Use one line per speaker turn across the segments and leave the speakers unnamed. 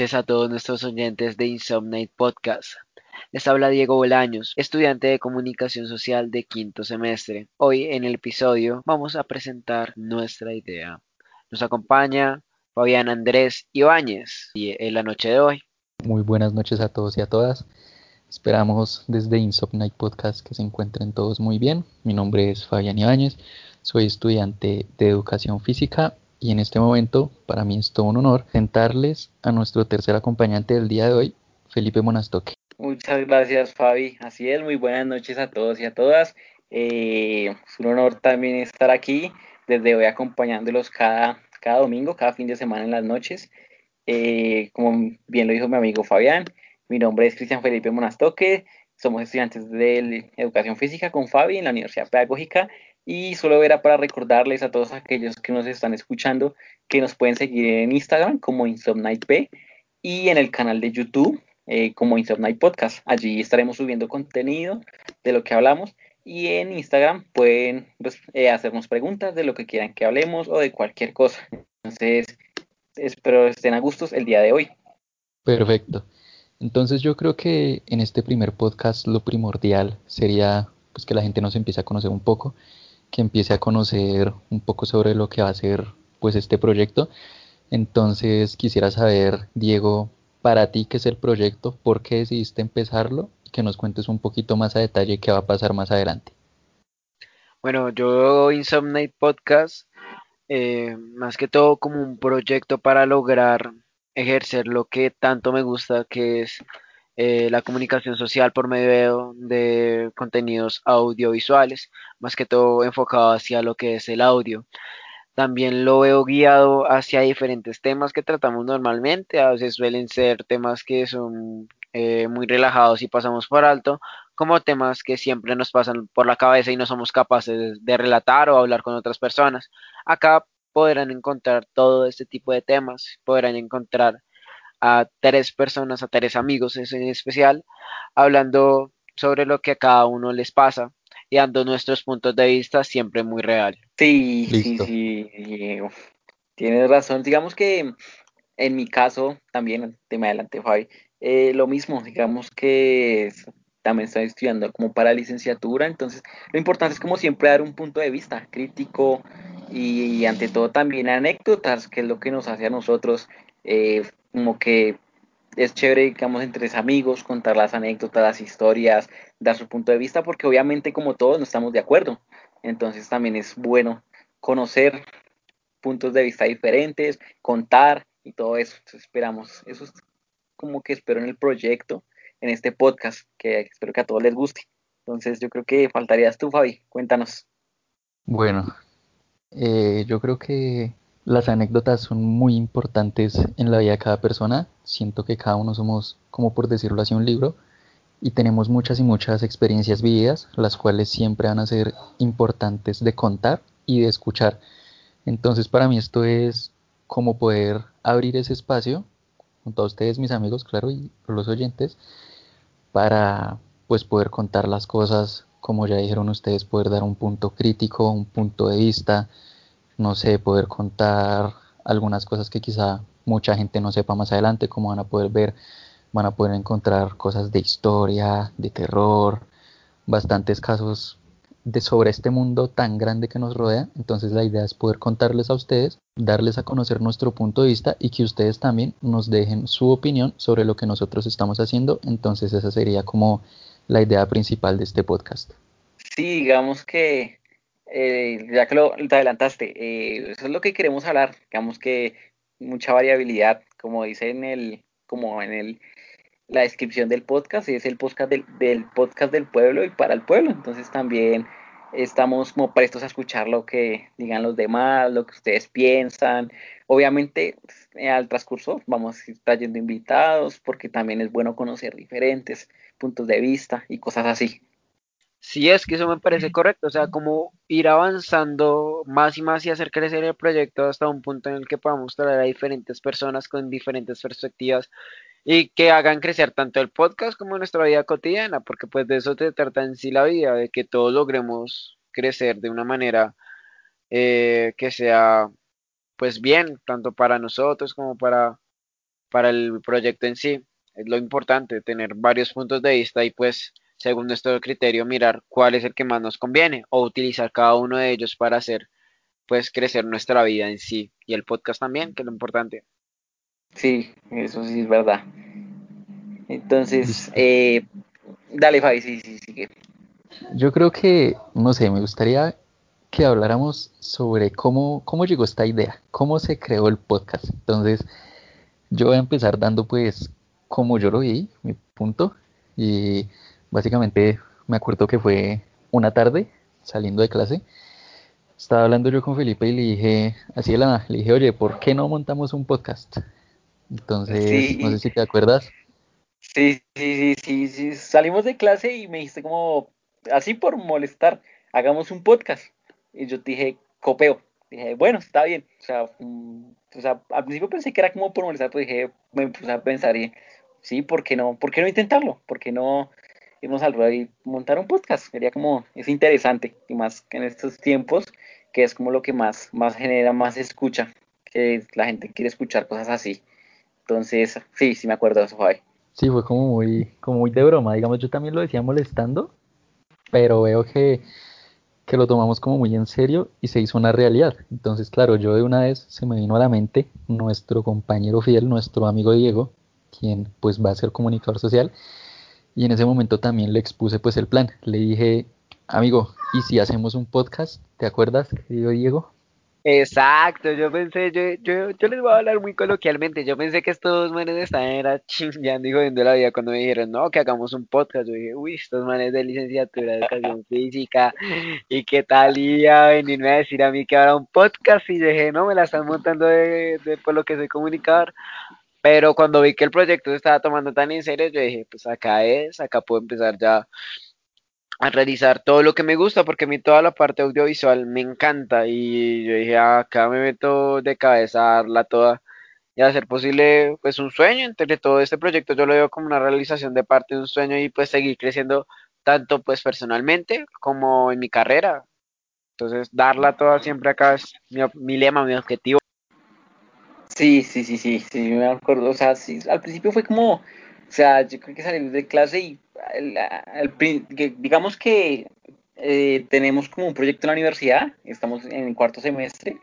A todos nuestros oyentes de Insomniate Podcast. Les habla Diego Bolaños, estudiante de comunicación social de quinto semestre. Hoy en el episodio vamos a presentar nuestra idea. Nos acompaña Fabián Andrés Ibáñez y en la noche de hoy.
Muy buenas noches a todos y a todas. Esperamos desde Insomniate Podcast que se encuentren todos muy bien. Mi nombre es Fabián Ibáñez, soy estudiante de educación física y en este momento para mí es todo un honor presentarles a nuestro tercer acompañante del día de hoy, Felipe Monastoque.
Muchas gracias Fabi, así es, muy buenas noches a todos y a todas. Eh, es un honor también estar aquí desde hoy acompañándolos cada, cada domingo, cada fin de semana en las noches. Eh, como bien lo dijo mi amigo Fabián, mi nombre es Cristian Felipe Monastoque, somos estudiantes de educación física con Fabi en la Universidad Pedagógica y solo era para recordarles a todos aquellos que nos están escuchando que nos pueden seguir en Instagram como InsomnightP y en el canal de YouTube eh, como Insomnight Podcast. Allí estaremos subiendo contenido de lo que hablamos y en Instagram pueden pues, eh, hacernos preguntas de lo que quieran que hablemos o de cualquier cosa. Entonces, espero estén a gustos el día de hoy.
Perfecto. Entonces yo creo que en este primer podcast lo primordial sería pues que la gente nos empiece a conocer un poco que empiece a conocer un poco sobre lo que va a ser pues este proyecto. Entonces quisiera saber, Diego, para ti qué es el proyecto, por qué decidiste empezarlo y que nos cuentes un poquito más a detalle qué va a pasar más adelante.
Bueno, yo Insomniate Podcast, eh, más que todo como un proyecto para lograr ejercer lo que tanto me gusta, que es eh, la comunicación social por medio de contenidos audiovisuales, más que todo enfocado hacia lo que es el audio. También lo veo guiado hacia diferentes temas que tratamos normalmente, a veces suelen ser temas que son eh, muy relajados y pasamos por alto, como temas que siempre nos pasan por la cabeza y no somos capaces de relatar o hablar con otras personas. Acá podrán encontrar todo este tipo de temas, podrán encontrar a tres personas, a tres amigos en especial, hablando sobre lo que a cada uno les pasa y dando nuestros puntos de vista siempre muy real.
Sí, sí, sí, Tienes razón. Digamos que en mi caso, también, te me adelante, Fabi, eh, lo mismo, digamos que también estoy estudiando como para licenciatura, entonces lo importante es como siempre dar un punto de vista crítico y ante todo también anécdotas, que es lo que nos hace a nosotros eh, como que es chévere, digamos, entre amigos, contar las anécdotas, las historias, dar su punto de vista, porque obviamente como todos no estamos de acuerdo. Entonces también es bueno conocer puntos de vista diferentes, contar y todo eso. esperamos, eso es como que espero en el proyecto, en este podcast, que espero que a todos les guste. Entonces yo creo que faltarías tú, Fabi, cuéntanos.
Bueno, eh, yo creo que las anécdotas son muy importantes en la vida de cada persona. Siento que cada uno somos, como por decirlo así, un libro y tenemos muchas y muchas experiencias vividas, las cuales siempre van a ser importantes de contar y de escuchar. Entonces para mí esto es como poder abrir ese espacio junto a ustedes, mis amigos, claro, y los oyentes, para pues poder contar las cosas, como ya dijeron ustedes, poder dar un punto crítico, un punto de vista, no sé, poder contar algunas cosas que quizá mucha gente no sepa más adelante, como van a poder ver, van a poder encontrar cosas de historia, de terror, bastantes casos de sobre este mundo tan grande que nos rodea. Entonces la idea es poder contarles a ustedes, darles a conocer nuestro punto de vista y que ustedes también nos dejen su opinión sobre lo que nosotros estamos haciendo. Entonces esa sería como la idea principal de este podcast.
Sí, digamos que eh, ya que lo te adelantaste, eh, eso es lo que queremos hablar, digamos que mucha variabilidad, como dice en el, como en el, la descripción del podcast, es el podcast del, del podcast del pueblo y para el pueblo, entonces también estamos como prestos a escuchar lo que digan los demás, lo que ustedes piensan. Obviamente, al transcurso vamos a ir trayendo invitados porque también es bueno conocer diferentes puntos de vista y cosas así.
Sí, es que eso me parece correcto, o sea, como ir avanzando más y más y hacer crecer el proyecto hasta un punto en el que podamos traer a diferentes personas con diferentes perspectivas y que hagan crecer tanto el podcast como nuestra vida cotidiana, porque pues de eso te trata en sí la vida, de que todos logremos crecer de una manera eh, que sea pues bien, tanto para nosotros como para para el proyecto en sí. Es lo importante, tener varios puntos de vista y pues según nuestro criterio mirar cuál es el que más nos conviene o utilizar cada uno de ellos para hacer pues crecer nuestra vida en sí y el podcast también, que es lo importante.
Sí, eso sí es verdad. Entonces, eh, dale Fabi, sí, sí, sí.
Yo creo que, no sé, me gustaría que habláramos sobre cómo, cómo llegó esta idea, cómo se creó el podcast. Entonces, yo voy a empezar dando pues cómo yo lo vi, mi punto. Y básicamente me acuerdo que fue una tarde saliendo de clase. Estaba hablando yo con Felipe y le dije, así de la le dije, oye, ¿por qué no montamos un podcast? Entonces, no sé si te acuerdas.
Sí, sí, sí, sí, salimos de clase y me dijiste como, así por molestar, hagamos un podcast. Y yo te dije, copeo. Dije, bueno, está bien. O sea, mm, o sea, al principio pensé que era como por molestar, pero dije, me puse a pensar y, sí, ¿por qué no? ¿Por qué no intentarlo? ¿Por qué no irnos al ruedo y montar un podcast? Sería como, es interesante, y más que en estos tiempos, que es como lo que más, más genera, más escucha, que la gente quiere escuchar cosas así. Entonces, sí, sí me acuerdo de eso, Javi.
Sí, fue como muy, como muy de broma. Digamos, yo también lo decía molestando, pero veo que, que lo tomamos como muy en serio y se hizo una realidad. Entonces, claro, yo de una vez se me vino a la mente nuestro compañero fiel, nuestro amigo Diego, quien pues va a ser comunicador social. Y en ese momento también le expuse pues el plan. Le dije, amigo, ¿y si hacemos un podcast? ¿Te acuerdas, querido Diego?
Exacto, yo pensé, yo, yo, yo les voy a hablar muy coloquialmente, yo pensé que estos manes estaban era chingando y jodiendo la vida cuando me dijeron, no, que hagamos un podcast, yo dije, uy, estos manes de licenciatura de educación física, y qué tal iba a venirme a decir a mí que ahora un podcast, y dije, no, me la están montando de, de por lo que soy comunicador, pero cuando vi que el proyecto se estaba tomando tan en serio, yo dije, pues acá es, acá puedo empezar ya a realizar todo lo que me gusta, porque a mí toda la parte audiovisual me encanta y yo dije, acá me meto de cabeza a darla toda y hacer posible pues un sueño entre todo este proyecto, yo lo veo como una realización de parte de un sueño y pues seguir creciendo tanto pues personalmente como en mi carrera. Entonces, darla toda siempre acá es mi, mi lema, mi objetivo.
Sí, sí, sí, sí, sí, me acuerdo. O sea, sí, al principio fue como, o sea, yo creo que salir de clase y digamos que eh, tenemos como un proyecto en la universidad, estamos en el cuarto semestre,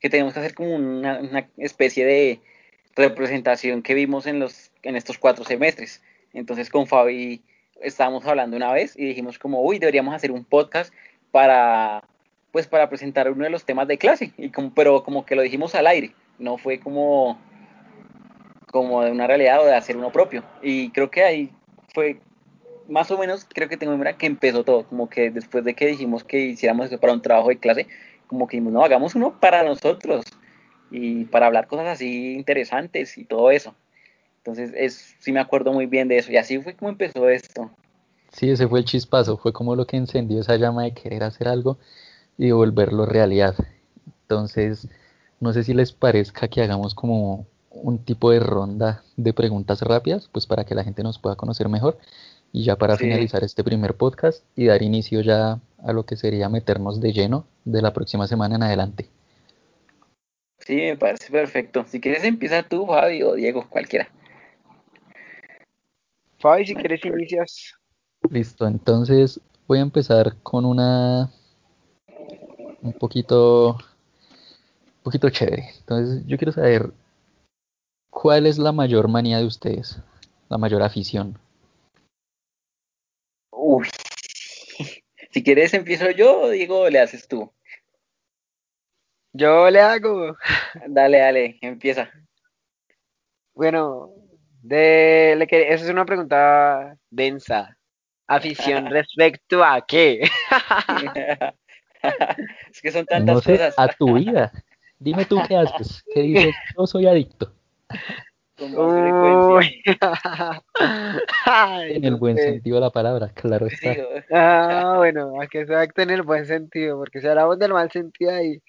que tenemos que hacer como una, una especie de representación que vimos en los en estos cuatro semestres. Entonces con Fabi estábamos hablando una vez y dijimos como, uy, deberíamos hacer un podcast para, pues, para presentar uno de los temas de clase, y como, pero como que lo dijimos al aire, no fue como, como de una realidad o de hacer uno propio. Y creo que ahí fue más o menos, creo que tengo memoria que empezó todo, como que después de que dijimos que hiciéramos eso para un trabajo de clase, como que dijimos, no, hagamos uno para nosotros y para hablar cosas así interesantes y todo eso. Entonces, es, sí me acuerdo muy bien de eso. Y así fue como empezó esto.
Sí, ese fue el chispazo, fue como lo que encendió esa llama de querer hacer algo y volverlo realidad. Entonces, no sé si les parezca que hagamos como un tipo de ronda de preguntas rápidas, pues para que la gente nos pueda conocer mejor. Y ya para
Sí.
finalizar este primer podcast y dar inicio ya a lo que sería meternos de lleno de la próxima semana en adelante.
Sí, me parece perfecto. Si quieres empieza tú, Fabi o Diego, cualquiera.
Fabi, si quieres inicias.
Listo, entonces voy a empezar con una un poquito, poquito chévere. Entonces yo quiero saber cuál es la mayor manía de ustedes, la mayor afición.
Uy. Si quieres empiezo yo o Diego le haces tú.
Yo le hago.
Dale, dale, empieza.
Bueno, de, le que- esa es una pregunta densa. Afición respecto a qué?
es que son
No
tantas
sé,
cosas.
a tu vida. Dime tú qué haces. ¿Qué dices? Yo soy adicto.
Con más frecuencia.
Uy. Ay,
En el buen
sé.
sentido de la palabra, claro está.
Sí,
Ah, bueno, a que se acte en el buen sentido, porque si hablamos del mal sentido hay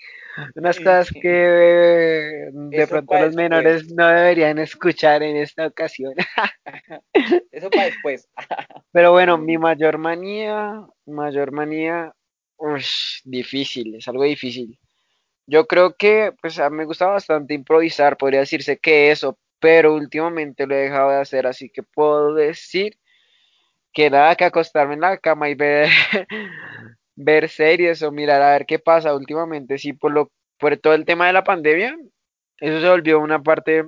unas cosas que eh, de pronto los
después.
menores no deberían escuchar en esta ocasión.
Eso para después.
Pero bueno, mi mayor manía, mayor manía, ush, difícil, es algo difícil. Yo creo que, pues, a mí me gusta bastante improvisar, podría decirse que eso, pero últimamente lo he dejado de hacer, así que puedo decir que nada que acostarme en la cama y ver, ver series o mirar a ver qué pasa últimamente, sí, por lo, por todo el tema de la pandemia, eso se volvió una parte,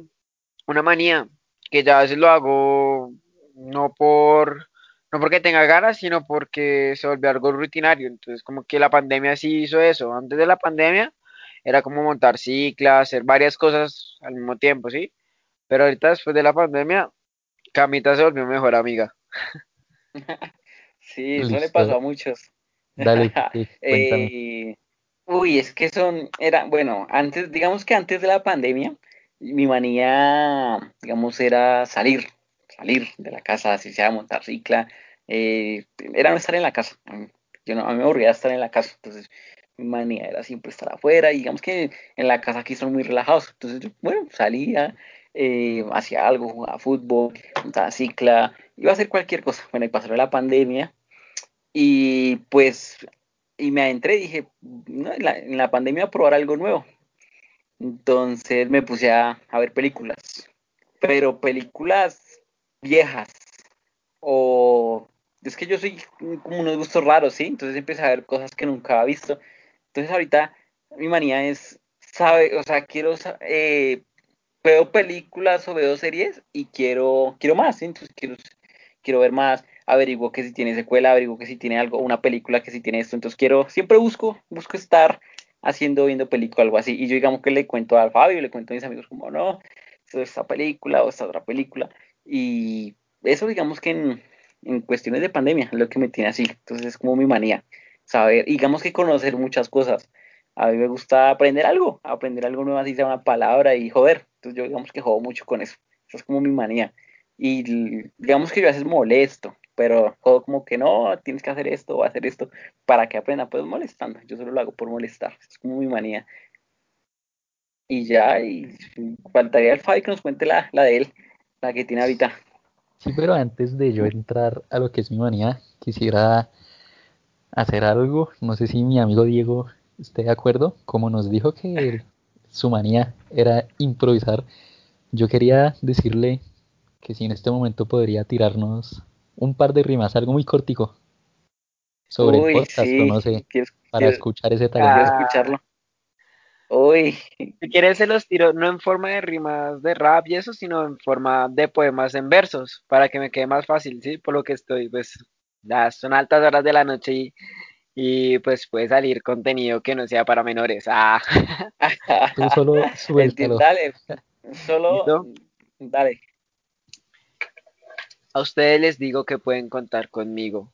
una manía, que ya a veces lo hago no por, no porque tenga ganas, sino porque se volvió algo rutinario. Entonces, como que la pandemia sí hizo eso. Antes de la pandemia era como montar ciclas, hacer varias cosas al mismo tiempo, ¿sí? Pero ahorita después de la pandemia, Camita se volvió mejor amiga.
Sí, eso le pasó a muchos.
Dale.
Eh, uy, es que son, era, bueno, antes, digamos que antes de la pandemia, mi manía, digamos, era salir, salir de la casa, así sea montar cicla, eh, era no estar en la casa. Yo no, a mí me aburría estar en la casa, entonces manía era siempre estar afuera, y digamos que en la casa aquí son muy relajados, entonces yo, bueno, salía, eh, hacía algo, jugaba fútbol, montaba cicla, iba a hacer cualquier cosa. Bueno, y pasó la pandemia, y pues, y me adentré, dije, no, en la, en la pandemia probar algo nuevo. Entonces me puse a, a ver películas, pero películas viejas o es que yo soy como unos gustos raros, ¿sí? Entonces empecé a ver cosas que nunca había visto. Entonces ahorita mi manía es, sabe, o sea, quiero, eh, veo películas o veo series y quiero, quiero más. Entonces quiero, quiero ver más, averiguo que si tiene secuela, averiguo que si tiene algo, una película que si tiene esto, entonces quiero, siempre busco, busco estar haciendo, viendo película, algo así, y yo digamos que le cuento a Fabio, le cuento a mis amigos como, no, esta película o esta otra película, y eso digamos que en, en cuestiones de pandemia lo que me tiene así, entonces es como mi manía, saber, digamos que conocer muchas cosas, a mí me gusta aprender algo, aprender algo nuevo, así sea una palabra y joder. Entonces yo digamos que juego mucho con eso. Eso es como mi manía. Y digamos que yo a veces molesto, pero juego como que no, tienes que hacer esto o hacer esto para que aprenda, pues molestando. Yo solo lo hago por molestar. Es como mi manía. Y ya, y faltaría el Fabi que nos cuente la, la de él, la que tiene ahorita.
Sí, pero antes de yo entrar a lo que es mi manía, quisiera hacer algo. No sé si mi amigo Diego esté de acuerdo. Como nos dijo que su manía era improvisar, yo quería decirle que si en este momento podría tirarnos un par de rimas, algo muy cortico, sobre el
Uy,
podcast
sí,
no sé, para escuchar ese talento.
Ah,
escucharlo. Uy,
si quieres se los tiro no en forma de rimas de rap y eso, sino en forma de poemas en versos, para que me quede más fácil, ¿sí? Por lo que estoy, pues, ya son altas horas de la noche y, y pues puede salir contenido que no sea para menores. Ah,
Tú solo suéltalo.
dale, solo,
¿listo?
dale.
A ustedes les digo que pueden contar conmigo.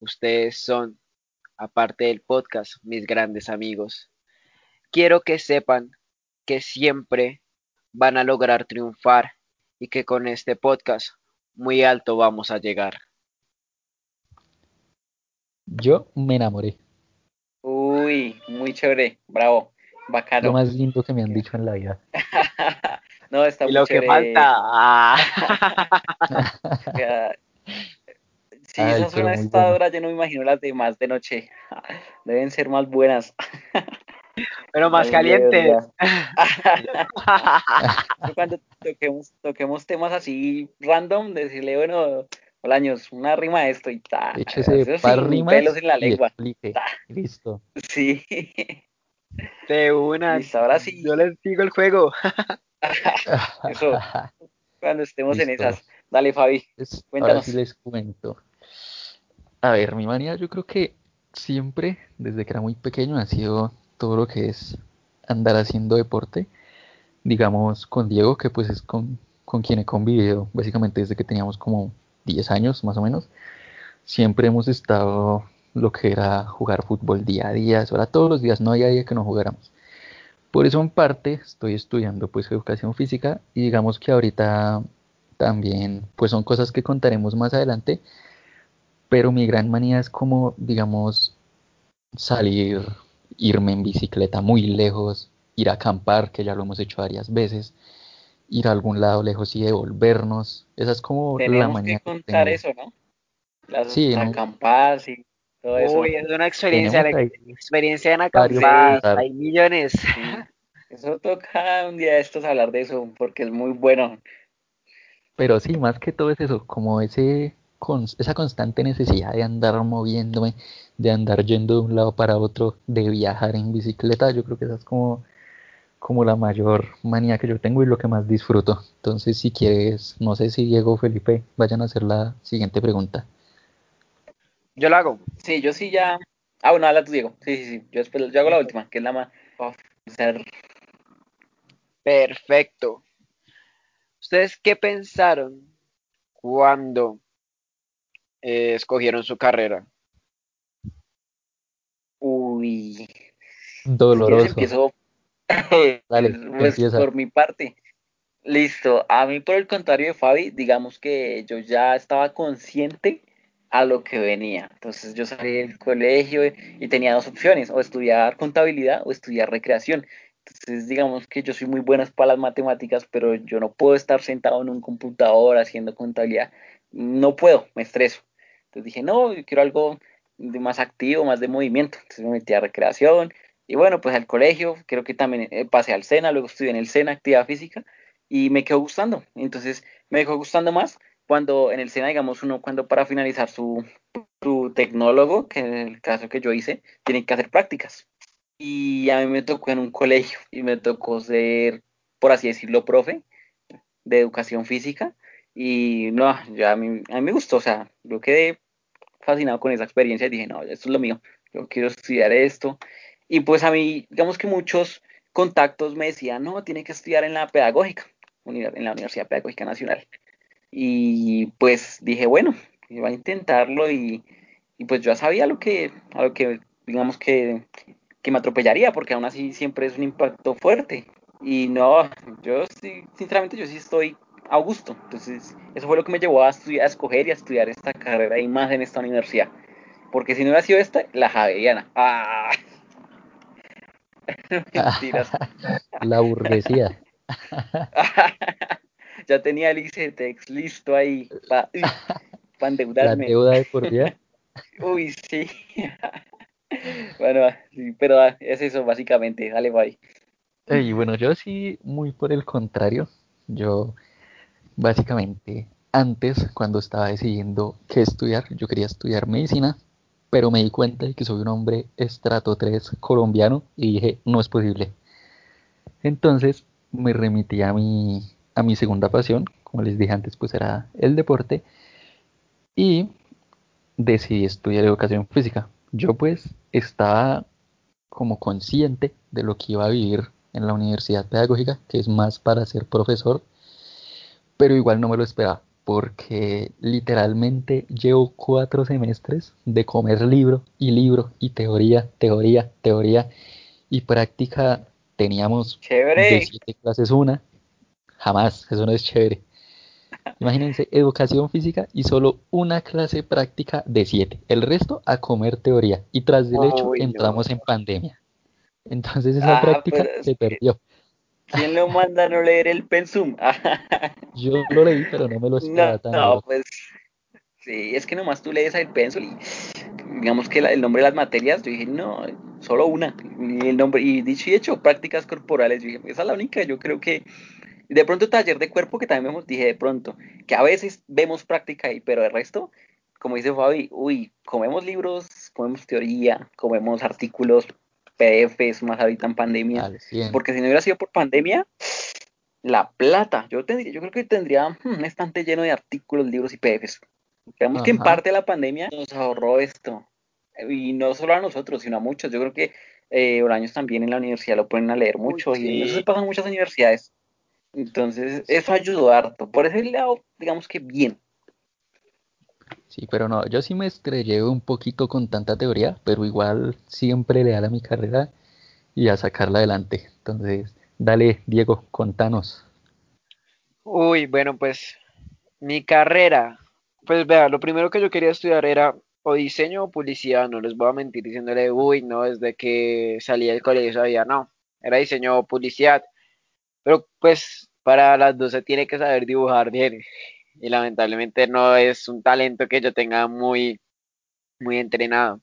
Ustedes son, aparte del podcast, mis grandes amigos. Quiero que sepan que siempre van a lograr triunfar y que con este podcast muy alto vamos a llegar.
Yo me enamoré.
Uy, muy chévere, bravo,
Lo
bacano.
más lindo que me han dicho en la vida.
No, está
Y
muy
lo que
chévere.
falta, ah,
Ya, Si
Ay,
esa
pero
suena a
muy
esta
bueno.
hora, yo no me imagino las demás de noche. Deben ser más buenas.
pero más
Las
calientes.
cuando toquemos, toquemos temas así random, decirle, bueno, Bolaños, una rima de esto y ta.
Échese par
sin pelos
rimas
en la lengua.
explique. Listo.
Sí.
De una,
Listo, ahora sí.
yo les digo el juego.
Eso, cuando estemos en esas. Dale, Fabi,
Pues, ahora sí
cuéntanos.
les cuento. A ver, mi manía yo creo que siempre, desde que era muy pequeño, ha sido todo lo que es andar haciendo deporte. Digamos, con Diego, que pues es con, con quien he convivido básicamente desde que teníamos como 10 años más o menos. Siempre hemos estado lo que era jugar fútbol día a día, eso era todos los días, no había día que no jugáramos. Por eso en parte estoy estudiando pues educación física y digamos que ahorita también pues son cosas que contaremos más adelante, pero mi gran manía es como digamos salir, irme en bicicleta muy lejos, ir a acampar, que ya lo hemos hecho varias veces, ir a algún lado lejos y devolvernos. Esa es como la
Tenemos que
manía que
contar
tengo.
eso, ¿no? Las
Sí,
acampadas y todo eso.
Uy, es una experiencia, la experiencia en
Sí,
contar.
hay millones.
sí. Eso toca un día de estos hablar de eso, porque es muy bueno.
Pero sí, más que todo es eso, como ese con, esa constante necesidad de andar moviéndome, de andar yendo de un lado para otro, de viajar en bicicleta, yo creo que esa es como, como la mayor manía que yo tengo y lo que más disfruto. Entonces, si quieres, no sé si Diego o Felipe vayan a hacer la siguiente pregunta.
Yo la hago.
Sí, yo sí ya. Ah, bueno, habla tú, Diego. Sí, sí, sí. Yo después yo hago la última, que es la más.
Perfecto. ¿Ustedes qué pensaron cuando eh, escogieron su carrera?
Uy.
Doloroso.
empiezo
Dale,
pues, por mi parte. Listo. A mí, por el contrario de Fabi, digamos que yo ya estaba consciente a lo que venía. Entonces yo salí del colegio y tenía dos opciones, o estudiar contabilidad o estudiar recreación. Entonces digamos que yo soy muy buena para las matemáticas, pero yo no puedo estar sentado en un computador haciendo contabilidad. No puedo, me estreso. Entonces dije, no, yo quiero algo de más activo, más de movimiento. Entonces me metí a recreación y bueno, pues al colegio, creo que también eh, pasé al SENA, luego estudié en el SENA, actividad física, y me quedó gustando. Entonces me dejó gustando más cuando en el SENA, digamos, uno cuando para finalizar su, su tecnólogo, que en el caso que yo hice, tiene que hacer prácticas. Y a mí me tocó en un colegio y me tocó ser, por así decirlo, profe de educación física. Y no, ya a mí, a mí me gustó, o sea, yo quedé fascinado con esa experiencia y dije, no, esto es lo mío, yo quiero estudiar esto. Y pues a mí, digamos que muchos contactos me decían, no, tiene que estudiar en la pedagógica, en la Universidad Pedagógica Nacional. Y pues dije, bueno, iba a intentarlo y, y pues yo sabía lo que, a lo que digamos que, que, me atropellaría, porque aún así siempre es un impacto fuerte. Y no, yo sí, sinceramente yo sí estoy a gusto. Entonces, eso fue lo que me llevó a, estudiar, a escoger y a estudiar esta carrera y más en esta universidad. Porque si no hubiera sido esta, la Javeriana. ¡Ah!
Mentiras. la burguesía.
ya tenía el ICETEX listo ahí para pa endeudarme.
La deuda de por vida.
Uy, sí. bueno, sí, pero es eso básicamente. Dale, bye.
Y bueno, yo sí, muy por el contrario. Yo, básicamente, antes, cuando estaba decidiendo qué estudiar, yo quería estudiar medicina, pero me di cuenta de que soy un hombre estrato 3 colombiano y dije, no es posible. Entonces me remití a mi, a mi segunda pasión, como les dije antes, pues era el deporte, y decidí estudiar educación física. Yo pues estaba como consciente de lo que iba a vivir en la universidad pedagógica, que es más para ser profesor, pero igual no me lo esperaba, porque literalmente llevo cuatro semestres de comer libro y libro y teoría, teoría, teoría y práctica. Teníamos
de
siete clases una, Jamás, eso no es chévere. Imagínense, educación física y solo una clase práctica de siete. El resto a comer teoría. Y tras del hecho entramos en pandemia. Entonces esa ah, práctica se perdió.
¿Quién lo manda a no leer el pensum?
Yo lo leí, pero no me lo esperaba
no, No, pues sí, es que nomás tú lees el pensum y digamos que el nombre de las materias, yo dije, no, solo una. Y el nombre, y dicho y hecho, prácticas corporales, yo dije, esa es la única, yo creo que de pronto taller de cuerpo, que también vemos, dije de pronto, que a veces vemos práctica ahí, pero el resto, como dice Fabi, uy, comemos libros, comemos teoría, comemos artículos, PDFs, más ahorita en pandemia, porque si no hubiera sido por pandemia, la plata, yo tendría, yo creo que tendría hmm, un estante lleno de artículos, libros y PDFs. Creemos que en parte la pandemia nos ahorró esto, y no solo a nosotros, sino a muchos. Yo creo que eh, años también en la universidad lo ponen a leer mucho, y eso se pasa en muchas universidades. Entonces, eso ayudó harto. Por ese lado, digamos que bien.
Sí, pero no, yo sí me estrellé un poquito con tanta teoría, pero igual siempre leal a mi carrera y a sacarla adelante. Entonces, dale, Diego, contanos.
Uy, bueno, pues mi carrera, pues vea, lo primero que yo quería estudiar era o diseño o publicidad, no les voy a mentir diciéndole, uy, no, desde que salí del colegio sabía, no, era diseño o publicidad. Pero pues para las dos se tiene que saber dibujar bien. Y lamentablemente no es un talento que yo tenga muy, muy entrenado.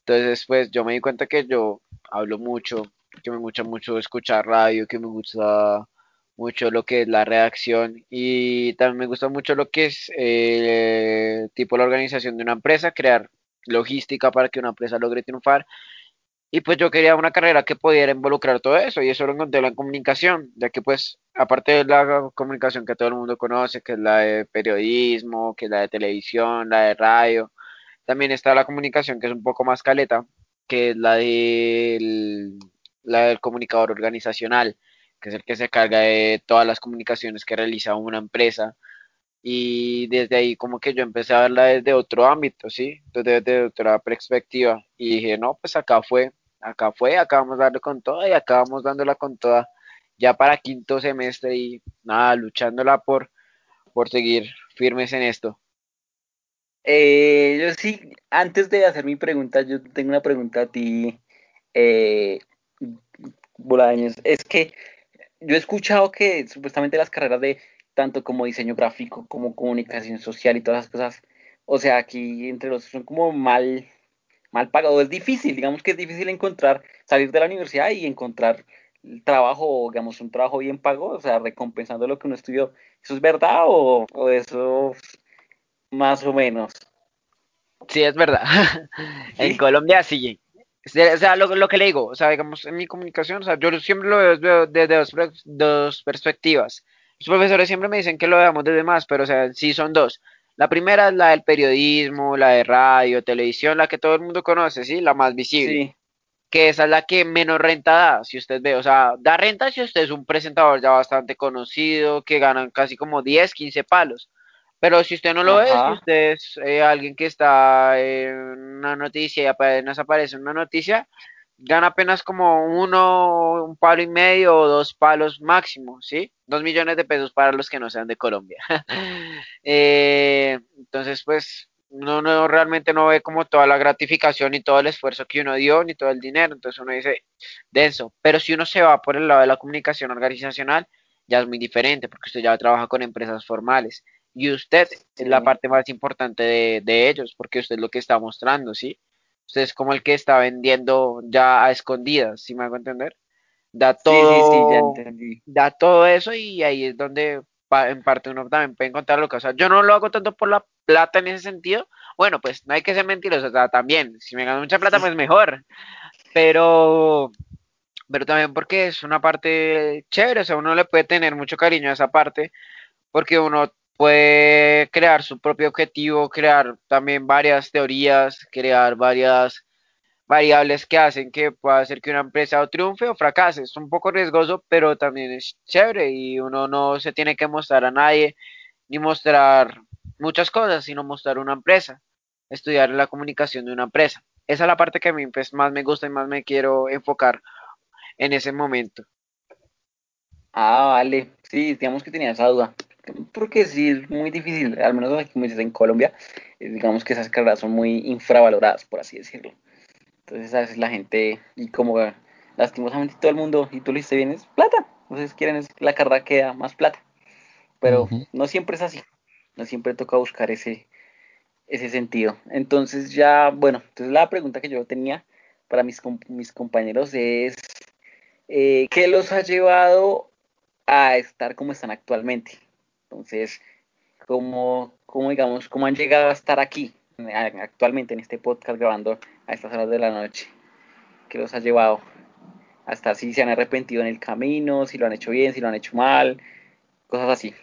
Entonces, pues yo me di cuenta que yo hablo mucho, porque me gusta mucho escuchar radio, que me gusta mucho lo que es la redacción y también me gusta mucho lo que es eh, tipo la organización de una empresa, crear logística para que una empresa logre triunfar. Y pues yo quería una carrera que pudiera involucrar todo eso y eso lo encontré en la comunicación, ya que pues aparte de la comunicación que todo el mundo conoce, que es la de periodismo, que es la de televisión, la de radio, también está la comunicación que es un poco más caleta, que es la del, la del comunicador organizacional que es el que se carga de todas las comunicaciones que realiza una empresa. Y desde ahí como que yo empecé a verla desde otro ámbito, ¿sí? Desde, otra perspectiva. Y dije, no, pues acá fue, acá fue, acá vamos a con toda y acá vamos dándola con toda ya para quinto semestre y nada, luchándola por, por seguir firmes en esto.
Eh, yo sí, antes de hacer mi pregunta, yo tengo una pregunta a ti, eh, Bolaños. Es que yo he escuchado que supuestamente las carreras de tanto como diseño gráfico como comunicación social y todas las cosas, o sea, aquí entre los son como mal, mal pagados. Es difícil, digamos que es difícil encontrar, salir de la universidad y encontrar trabajo, digamos, un trabajo bien pago, o sea, recompensando lo que uno estudió. ¿Eso es verdad o, o eso más o menos?
Sí, es verdad. En Colombia sí. O sea, lo, lo, que le digo, o sea, digamos, en mi comunicación, o sea, yo siempre lo veo desde dos, dos, perspectivas. Los profesores siempre me dicen que lo veamos desde más, pero, o sea, sí son dos. La primera es la del periodismo, la de radio, televisión, la que todo el mundo conoce, ¿sí? La más visible. Sí. Que esa es la que menos renta da, si usted ve. O sea, da renta si usted es un presentador ya bastante conocido, que ganan casi como 10, 15 palos. Pero si usted no lo ve, si usted es eh, alguien que está en una noticia y apenas aparece una noticia, gana apenas como uno, un palo y medio o dos palos máximo, ¿sí? Dos millones de pesos para los que no sean de Colombia. Eh, entonces, pues, uno no, realmente no ve como toda la gratificación y todo el esfuerzo que uno dio, ni todo el dinero. Entonces uno dice, denso. Pero si uno se va por el lado de la comunicación organizacional, ya es muy diferente, porque usted ya trabaja con empresas formales y usted es la parte más importante de, ellos, porque usted es lo que está mostrando, ¿sí? Usted es como el que está vendiendo ya a escondidas, ¿sí me hago entender? Da todo, da todo eso y ahí es donde en parte uno también puede encontrar lo que, o sea, yo no lo hago tanto por la plata en ese sentido, bueno, pues no hay que ser mentiroso, o sea, también, si me gano mucha plata, pues mejor, pero, pero también porque es una parte chévere, o sea, uno le puede tener mucho cariño a esa parte, porque uno puede crear su propio objetivo, crear también varias teorías, crear varias variables que hacen que pueda hacer que una empresa o triunfe o fracase. Es un poco riesgoso, pero también es chévere y uno no se tiene que mostrar a nadie ni mostrar muchas cosas, sino mostrar una empresa, estudiar la comunicación de una empresa. Esa es la parte que a mí pues, más me gusta y más me quiero enfocar en ese momento.
Ah, vale. Sí, digamos que tenía esa duda porque sí es muy difícil, al menos aquí como dices en Colombia, eh, digamos que esas carreras son muy infravaloradas, por así decirlo. Entonces a veces la gente, y como lastimosamente todo el mundo, y tú lo dices bien, es plata. Entonces quieren la carrera que da más plata. Pero no siempre es así. No siempre toca buscar ese, ese sentido. Entonces ya, bueno, entonces la pregunta que yo tenía para mis, mis compañeros es, eh, ¿qué los ha llevado a estar como están actualmente? Entonces, ¿cómo, cómo, digamos, cómo han llegado a estar aquí actualmente en este podcast grabando a estas horas de la noche? ¿Qué los ha llevado? Hasta si se han arrepentido en el camino, si lo han hecho bien, si lo han hecho mal, cosas así.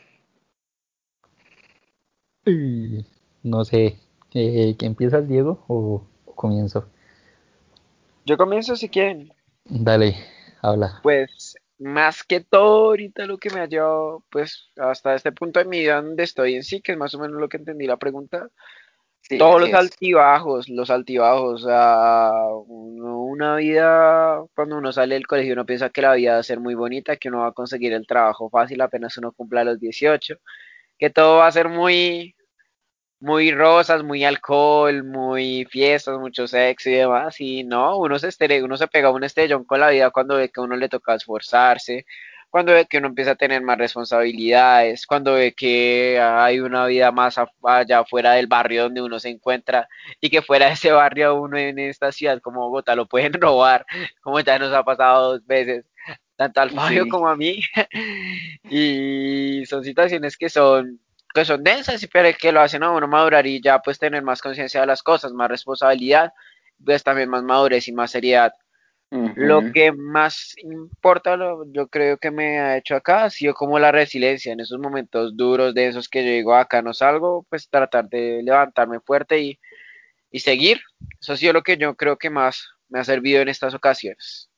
No sé, eh, ¿que empiezas Diego o, o comienzo?
Yo comienzo si quieren.
Dale, habla.
Pues más que todo ahorita lo que me ha llevado pues hasta este punto de mi vida donde estoy en sí, que es más o menos lo que entendí la pregunta, todos los altibajos, los altibajos, o sea, una vida, cuando uno sale del colegio uno piensa que la vida va a ser muy bonita, que uno va a conseguir el trabajo fácil apenas uno cumpla los 18, que todo va a ser muy, muy rosas, muy alcohol, muy fiestas, mucho sexo y demás. Y no, uno se estere, uno se pega un estellón con la vida cuando ve que a uno le toca esforzarse, cuando ve que uno empieza a tener más responsabilidades, cuando ve que hay una vida más allá fuera del barrio donde uno se encuentra y que fuera de ese barrio uno en esta ciudad como Bogotá lo pueden robar, como ya nos ha pasado dos veces, tanto al Fabio como a mí. y son situaciones que son que son densas, pero que lo hacen a uno madurar y ya pues tener más conciencia de las cosas, más responsabilidad, pues también más madurez y más seriedad. Lo que más importa, yo creo que me ha hecho acá, ha sido como la resiliencia en esos momentos duros de esos que yo digo acá no salgo, pues tratar de levantarme fuerte y, y seguir. Eso ha sido lo que yo creo que más me ha servido en estas ocasiones.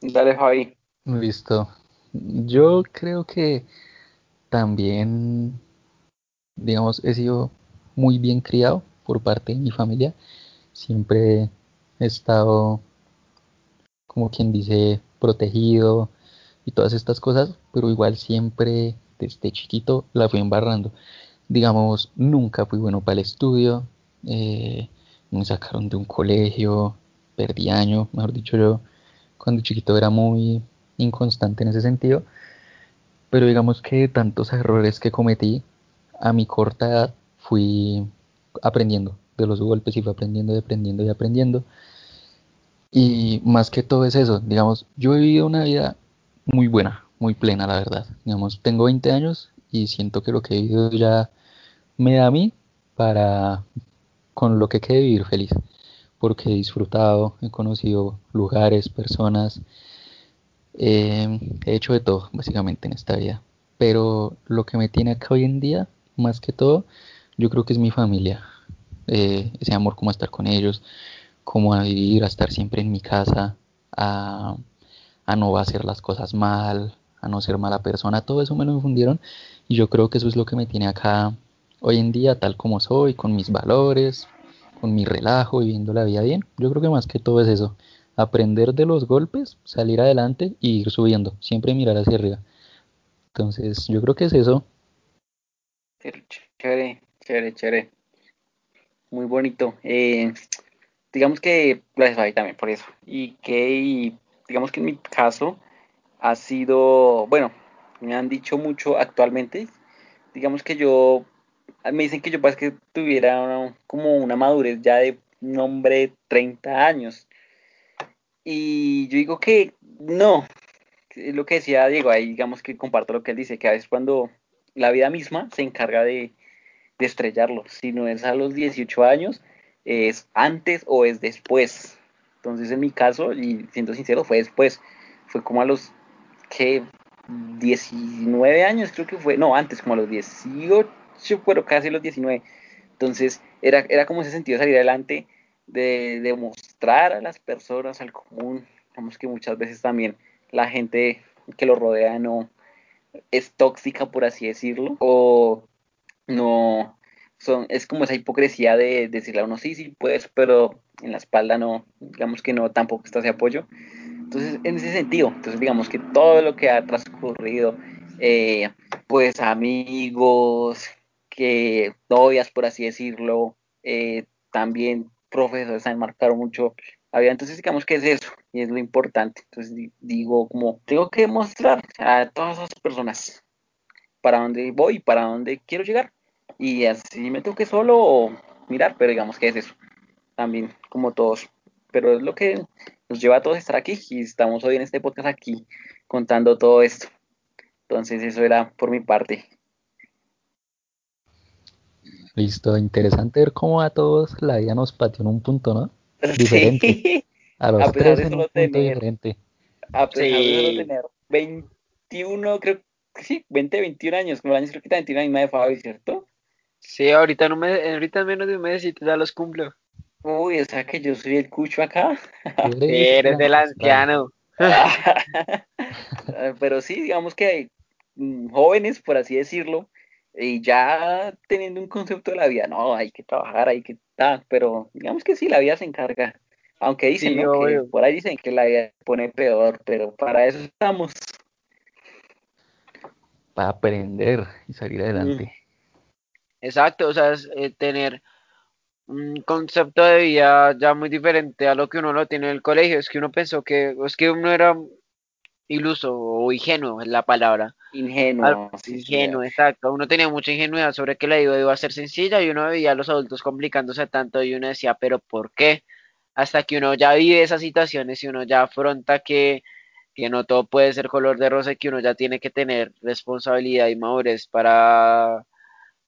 Dale, Javi.
Listo. Yo creo que también, digamos, he sido muy bien criado por parte de mi familia. Siempre he estado, como quien dice, protegido y todas estas cosas, pero igual siempre desde chiquito la fui embarrando. Digamos, nunca fui bueno para el estudio, eh, me sacaron de un colegio, perdí año, mejor dicho yo, cuando chiquito era muy inconstante en ese sentido, pero digamos que tantos errores que cometí a mi corta edad fui aprendiendo de los golpes y fui aprendiendo y aprendiendo y aprendiendo. Y más que todo es eso, digamos, yo he vivido una vida muy buena, muy plena, la verdad. Digamos, tengo 20 años y siento que lo que he vivido ya me da a mí para con lo que quede vivir feliz. Porque he disfrutado, he conocido lugares, personas, eh, he hecho de todo, básicamente, en esta vida. Pero lo que me tiene acá hoy en día, más que todo, yo creo que es mi familia. Eh, ese amor como a estar con ellos, como a vivir, a estar siempre en mi casa, a, a no hacer las cosas mal, a no ser mala persona, todo eso me lo infundieron y yo creo que eso es lo que me tiene acá hoy en día tal como soy, con mis valores, con mi relajo, viviendo la vida bien. Yo creo que más que todo es eso, aprender de los golpes, salir adelante y ir subiendo, siempre mirar hacia arriba. Entonces, yo creo que es eso.
Chévere, chévere, chévere. Muy bonito. Eh, digamos que gracias a también por eso. Y que digamos que en mi caso ha sido, bueno, me han dicho mucho actualmente, digamos que yo, me dicen que yo parece que tuviera como una madurez ya de un hombre de 30 años. Y yo digo que no, es lo que decía Diego, ahí digamos que comparto lo que él dice, que a veces cuando la vida misma se encarga de, de estrellarlo, si no es a los 18 años, es antes o es después. Entonces, en mi caso, y siendo sincero, fue después. Fue como a los que 19 años, creo que fue, no, antes, como a los 18, pero casi a los 19. Entonces, era, era como ese sentido de salir adelante, de a las personas, al común, digamos que muchas veces también la gente que lo rodea no es tóxica, por así decirlo, o no, es como esa hipocresía de, decirle a uno, sí, sí, puedes, pero en la espalda no, digamos que no, tampoco está ese apoyo. Entonces, en ese sentido, entonces digamos que todo lo que ha transcurrido, eh, pues amigos, que novias, por así decirlo, eh, también profesores han marcado mucho Entonces, digamos que es eso, y es lo importante. Entonces, digo, como tengo que mostrar a todas esas personas para dónde voy, para dónde quiero llegar y así me toque solo mirar, pero digamos que es eso, también como todos, pero es lo que nos lleva a todos estar aquí y estamos hoy en este podcast aquí contando todo esto. Entonces eso era por mi parte.
Listo, interesante ver cómo a todos la vida nos pateó en un punto, ¿no? Diferente. A los tres en un punto diferente.
A pesar de tener 21, creo que sí, 20, 21 años, como el año creo que 21 años de Fabi, ¿cierto?
Sí, ahorita, no me, ahorita en menos de un mes y te ya los cumplo.
Uy, o sea que yo soy el cucho acá.
Eres del anciano.
Pero sí, digamos que hay mm, jóvenes, por así decirlo, y ya teniendo un concepto de la vida, no, hay que trabajar, hay que estar, pero digamos que sí, la vida se encarga. Aunque dicen, ¿no? que por ahí dicen que la vida se pone peor, pero para eso estamos.
Para aprender y salir adelante.
Exacto, o sea, es eh, tener un concepto de vida ya muy diferente a lo que uno lo tiene en el colegio. Es que uno pensó que, es que uno era iluso o ingenuo es la palabra.
Ingenuo.
ingenuo, exacto. Uno tenía mucha ingenuidad sobre que la vida iba a ser sencilla y uno veía a los adultos complicándose tanto y uno decía, pero ¿por qué? Hasta que uno ya vive esas situaciones y uno ya afronta que, que no todo puede ser color de rosa y que uno ya tiene que tener responsabilidad y madurez para,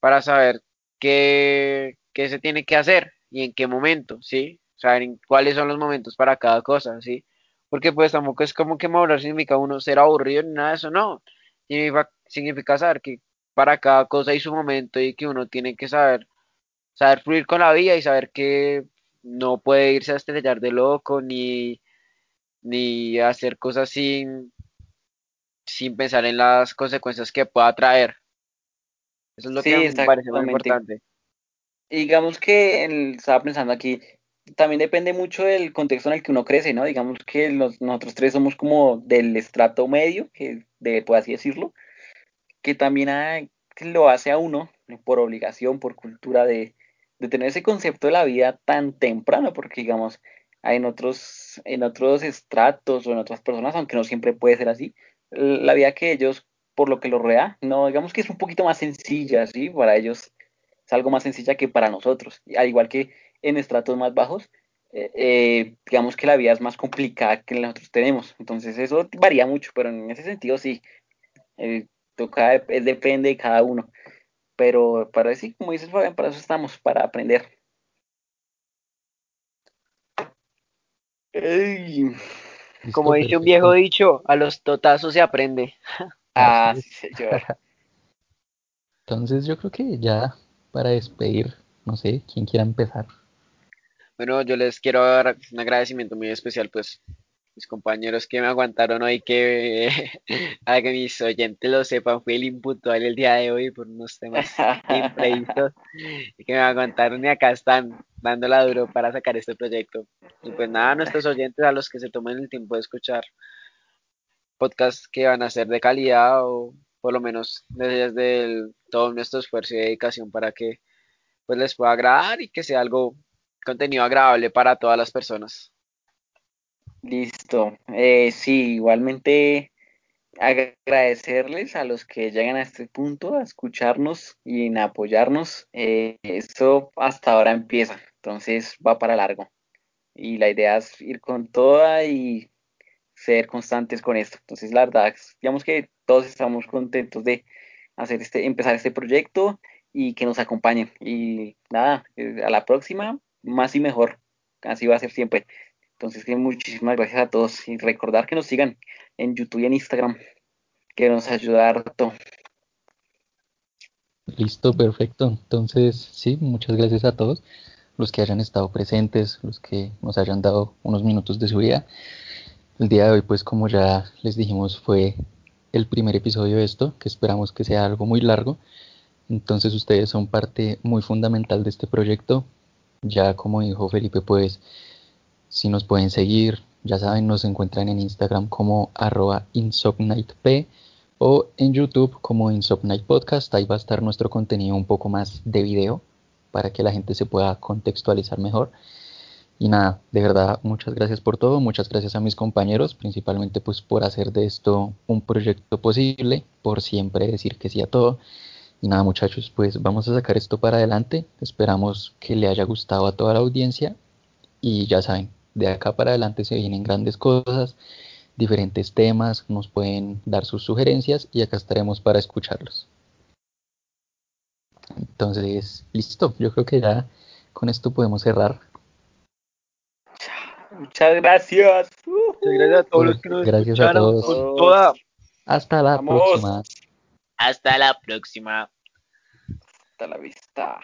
para saber qué, qué se tiene que hacer y en qué momento, ¿sí? Saber cuáles son los momentos para cada cosa, ¿sí? Porque pues tampoco es como que madurar significa uno ser aburrido ni nada de eso, no. Significa, significa saber que para cada cosa hay su momento y que uno tiene que saber, saber fluir con la vida y saber que no puede irse a estrellar de loco ni, ni hacer cosas sin, sin pensar en las consecuencias que pueda traer. Eso es lo que me parece más importante.
digamos que estaba pensando aquí, también depende mucho del contexto en el que uno crece, ¿no? Digamos que nosotros tres somos como del estrato medio, que de, por así decirlo, que también lo hace a uno por obligación, por cultura de, de tener ese concepto de la vida tan temprano, porque digamos, en otros, en otros estratos o en otras personas, aunque no siempre puede ser así, la vida que ellos, por lo que los rodea, no, digamos que es un poquito más sencilla, ¿sí? Para ellos es algo más sencilla que para nosotros, al igual que en estratos más bajos, eh, eh, digamos que la vida es más complicada que la que nosotros tenemos. Entonces eso varía mucho, pero en ese sentido sí, eh, toca, depende de cada uno. Pero para decir, como dices Fabián, para eso estamos, para aprender.
como dice un viejo dicho, a los totazos se aprende.
ah, sí, señor.
Entonces yo creo que ya para despedir, no sé, quién quiera empezar.
Bueno, yo les quiero dar un agradecimiento muy especial, pues, mis compañeros que me aguantaron hoy, que a que mis oyentes lo sepan, fui el impuntual el día de hoy por unos temas imprevistos y que me aguantaron y acá están dándola duro para sacar este proyecto. Y pues nada, a nuestros oyentes, a los que se tomen el tiempo de escuchar podcasts que van a ser de calidad o por lo menos desde todo nuestro esfuerzo y dedicación para que pues les pueda agradar y que sea algo contenido agradable para todas las personas.
Listo. Eh, sí, igualmente agradecerles a los que llegan a este punto a escucharnos y en apoyarnos. Eh, esto hasta ahora empieza, entonces va para largo. Y la idea es ir con toda y ser constantes con esto. Entonces, la verdad, digamos que todos estamos contentos de hacer este, empezar este proyecto y que nos acompañen. Y nada, eh, a la próxima más y mejor. Así va a ser siempre. Entonces, muchísimas gracias a todos y recordar que nos sigan en YouTube y en Instagram, que nos ayuda harto.
Listo, perfecto. Entonces, sí, muchas gracias a todos los que hayan estado presentes, los que nos hayan dado unos minutos de su vida. El día de hoy, pues como ya les dijimos, fue el primer episodio de esto, que esperamos que sea algo muy largo. Entonces ustedes son parte muy fundamental de este proyecto. Ya como dijo Felipe, pues si nos pueden seguir, ya saben, nos encuentran en Instagram como arroba insomnightp o en YouTube como Insomnight Podcast. Ahí va a estar nuestro contenido un poco más de video para que la gente se pueda contextualizar mejor. Y nada, de verdad, muchas gracias por todo, muchas gracias a mis compañeros, principalmente pues por hacer de esto un proyecto posible, por siempre decir que sí a todo. Y nada muchachos, pues vamos a sacar esto para adelante. Esperamos que le haya gustado a toda la audiencia. Y ya saben, de acá para adelante se vienen grandes cosas, diferentes temas, nos pueden dar sus sugerencias y acá estaremos para escucharlos. Entonces, listo, yo creo que ya con esto podemos cerrar.
Muchas gracias.
Muchas gracias a todos los que nos
Gracias a
todos.
Hasta la próxima.
Hasta la próxima.
Hasta la vista.